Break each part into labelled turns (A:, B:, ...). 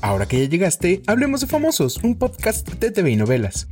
A: Ahora que ya llegaste, hablemos de Famosos, un podcast de TV y novelas.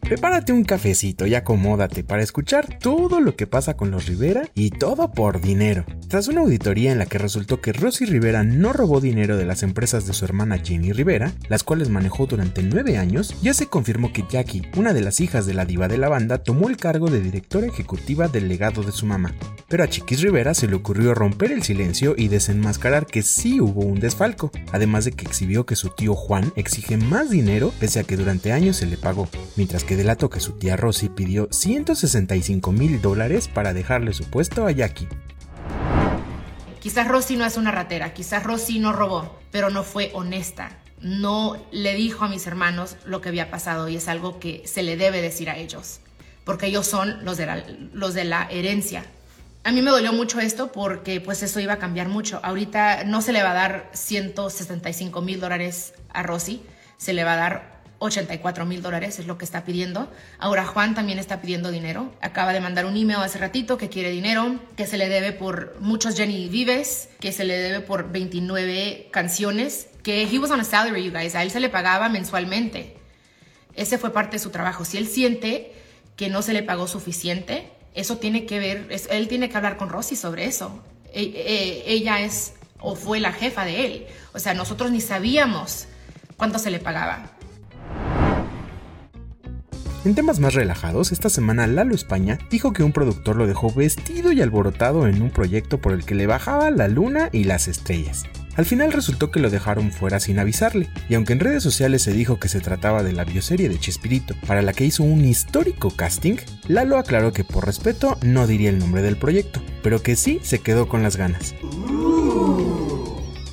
A: Prepárate un cafecito y acomódate para escuchar todo lo que pasa con los Rivera y todo por dinero. Tras una auditoría en la que resultó que Rosy Rivera no robó dinero de las empresas de su hermana Jenny Rivera, las cuales manejó durante nueve años, ya se confirmó que Jackie, una de las hijas de la diva de la banda, tomó el cargo de directora ejecutiva del legado de su mamá. Pero a Chiquis Rivera se le ocurrió romper el silencio y desenmascarar que sí hubo un desfalco, además de que exhibió que su tío Juan exige más dinero pese a que durante años se le pagó, mientras que delató que su tía Rosy pidió 165 mil dólares para dejarle su puesto a Jackie.
B: Quizás Rosy no es una ratera, quizás Rosy no robó, pero no fue honesta. No le dijo a mis hermanos lo que había pasado y es algo que se le debe decir a ellos, porque ellos son los de la, herencia. A mí me dolió mucho esto porque pues eso iba a cambiar mucho. Ahorita no se le va a dar 165 mil dólares a Rosy, se le va a dar 84 mil dólares es lo que está pidiendo. Ahora Juan también está pidiendo dinero. Acaba de mandar un email hace ratito que quiere dinero, que se le debe por muchos Jenny Vives, que se le debe por 29 canciones, que he was on a salary, you guys. A él se le pagaba mensualmente. Ese fue parte de su trabajo. Si él siente que no se le pagó suficiente, eso tiene que ver, él tiene que hablar con Rosy sobre eso. E, e, ella es o fue la jefa de él. O sea, nosotros ni sabíamos cuánto se le pagaba.
A: En temas más relajados, esta semana Lalo España dijo que un productor lo dejó vestido y alborotado en un proyecto por el que le bajaba la luna y las estrellas. Al final resultó que lo dejaron fuera sin avisarle, y aunque en redes sociales se dijo que se trataba de la bioserie de Chespirito, para la que hizo un histórico casting, Lalo aclaró que por respeto no diría el nombre del proyecto, pero que sí se quedó con las ganas.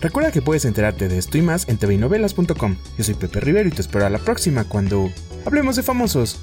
A: Recuerda que puedes enterarte de esto y más en tvinovelas.com. Yo soy Pepe Rivero y te espero a la próxima cuando hablemos de famosos.